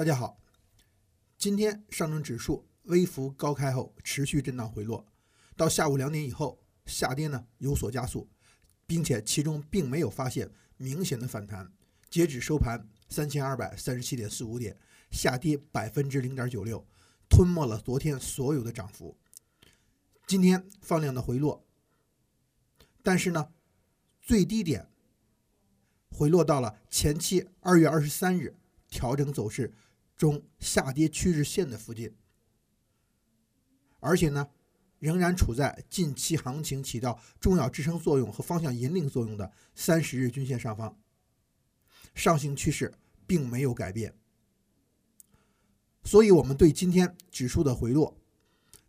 大家好，今天上证指数微幅高开后持续震荡回落，到下午两点以后下跌呢有所加速，并且其中并没有发现明显的反弹。截止收盘三千二百三十七点四五点，下跌百分之零点九六，吞没了昨天所有的涨幅。今天放量的回落，但是呢，最低点回落到了前期二月二十三日调整走势。中下跌趋势线的附近，而且呢，仍然处在近期行情起到重要支撑作用和方向引领作用的三十日均线上方，上行趋势并没有改变。所以，我们对今天指数的回落，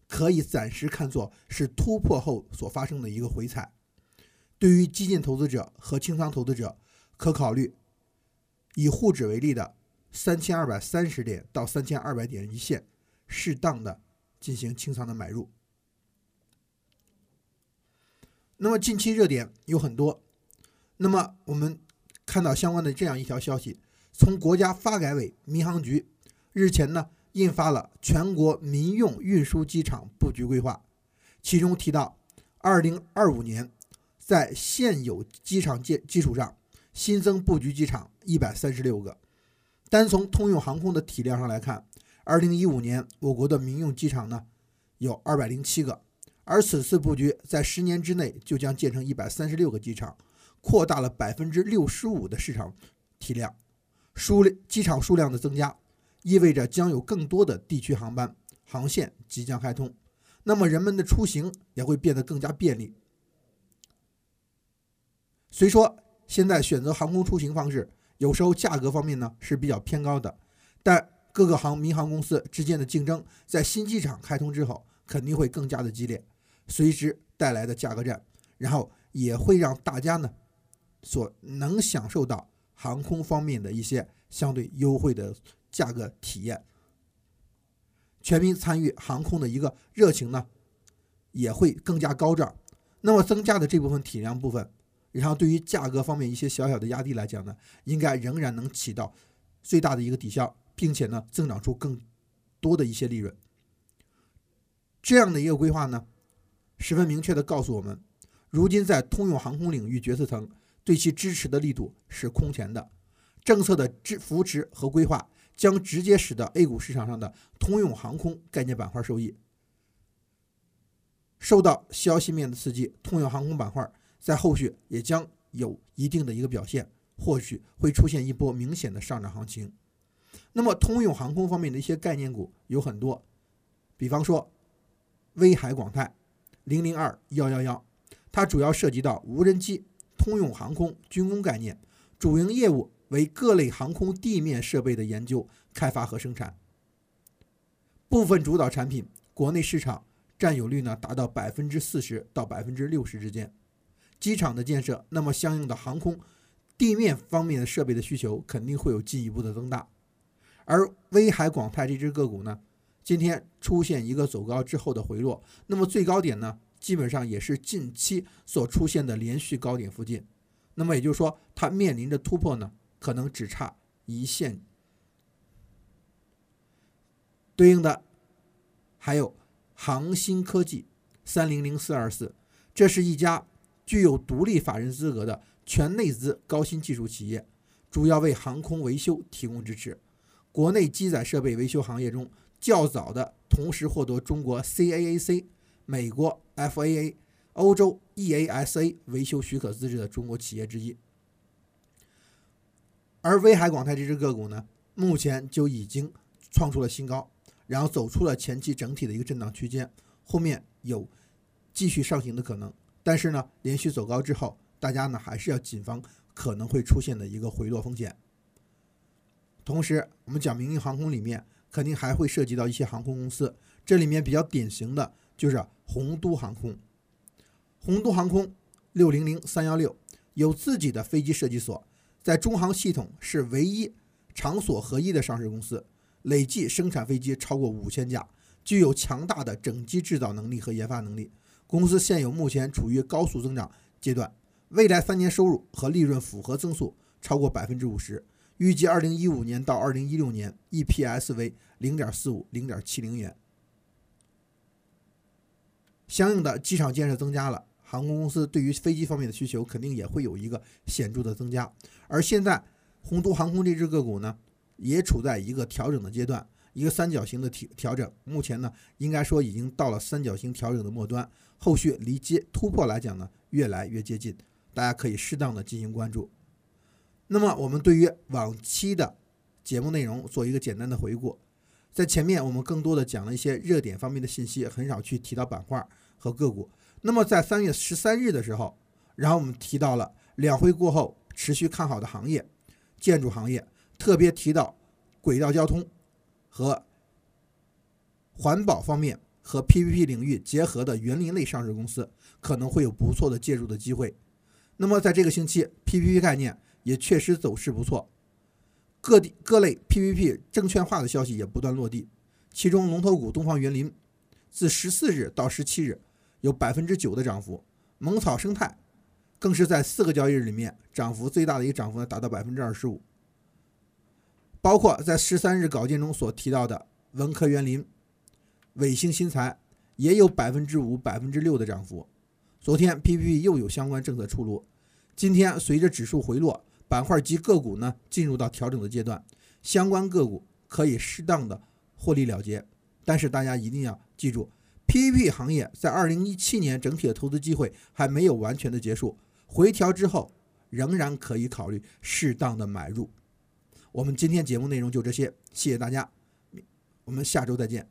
可以暂时看作是突破后所发生的一个回踩。对于激进投资者和清仓投资者，可考虑以沪指为例的。三千二百三十点到三千二百点一线，适当的进行清仓的买入。那么近期热点有很多，那么我们看到相关的这样一条消息：从国家发改委、民航局日前呢印发了全国民用运输机场布局规划，其中提到，二零二五年在现有机场建基础上新增布局机场一百三十六个。单从通用航空的体量上来看，二零一五年我国的民用机场呢有二百零七个，而此次布局在十年之内就将建成一百三十六个机场，扩大了百分之六十五的市场体量。数机场数量的增加，意味着将有更多的地区航班航线即将开通，那么人们的出行也会变得更加便利。虽说现在选择航空出行方式。有时候价格方面呢是比较偏高的，但各个航民航公司之间的竞争在新机场开通之后肯定会更加的激烈，随之带来的价格战，然后也会让大家呢所能享受到航空方面的一些相对优惠的价格体验，全民参与航空的一个热情呢也会更加高涨，那么增加的这部分体量部分。然后，对于价格方面一些小小的压力来讲呢，应该仍然能起到最大的一个抵消，并且呢，增长出更多的一些利润。这样的一个规划呢，十分明确的告诉我们，如今在通用航空领域决策层对其支持的力度是空前的，政策的支扶持和规划将直接使得 A 股市场上的通用航空概念板块受益。受到消息面的刺激，通用航空板块。在后续也将有一定的一个表现，或许会出现一波明显的上涨行情。那么，通用航空方面的一些概念股有很多，比方说威海广泰零零二幺幺幺，它主要涉及到无人机、通用航空、军工概念，主营业务为各类航空地面设备的研究、开发和生产。部分主导产品国内市场占有率呢达到百分之四十到百分之六十之间。机场的建设，那么相应的航空地面方面的设备的需求肯定会有进一步的增大。而威海广泰这只个股呢，今天出现一个走高之后的回落，那么最高点呢，基本上也是近期所出现的连续高点附近。那么也就是说，它面临着突破呢，可能只差一线。对应的还有航新科技三零零四二四，这是一家。具有独立法人资格的全内资高新技术企业，主要为航空维修提供支持。国内机载设备维修行业中较早的，同时获得中国 CAAC、美国 FAA、欧洲 EASA 维修许可资质的中国企业之一。而威海广泰这只个股呢，目前就已经创出了新高，然后走出了前期整体的一个震荡区间，后面有继续上行的可能。但是呢，连续走高之后，大家呢还是要谨防可能会出现的一个回落风险。同时，我们讲民营航空里面肯定还会涉及到一些航空公司，这里面比较典型的就是洪都航空。洪都航空六零零三幺六有自己的飞机设计所，在中航系统是唯一场所合一的上市公司，累计生产飞机超过五千架，具有强大的整机制造能力和研发能力。公司现有目前处于高速增长阶段，未来三年收入和利润复合增速超过百分之五十，预计二零一五年到二零一六年 EPS 为零点四五、零点七零元。相应的，机场建设增加了，航空公司对于飞机方面的需求肯定也会有一个显著的增加。而现在，宏都航空这只个股呢，也处在一个调整的阶段，一个三角形的调调整。目前呢，应该说已经到了三角形调整的末端，后续离接突破来讲呢，越来越接近，大家可以适当的进行关注。那么，我们对于往期的节目内容做一个简单的回顾。在前面，我们更多的讲了一些热点方面的信息，很少去提到板块和个股。那么在三月十三日的时候，然后我们提到了两会过后持续看好的行业，建筑行业，特别提到轨道交通和环保方面和 PPP 领域结合的园林类上市公司可能会有不错的介入的机会。那么在这个星期，PPP 概念也确实走势不错。各地各类 PPP 证券化的消息也不断落地，其中龙头股东方园林自十四日到十七日有百分之九的涨幅，蒙草生态更是在四个交易日里面涨幅最大的一个涨幅呢达到百分之二十五，包括在十三日稿件中所提到的文科园林、伟星新材也有百分之五、百分之六的涨幅。昨天 PPP 又有相关政策出炉，今天随着指数回落。板块及个股呢进入到调整的阶段，相关个股可以适当的获利了结，但是大家一定要记住，PPP 行业在二零一七年整体的投资机会还没有完全的结束，回调之后仍然可以考虑适当的买入。我们今天节目内容就这些，谢谢大家，我们下周再见。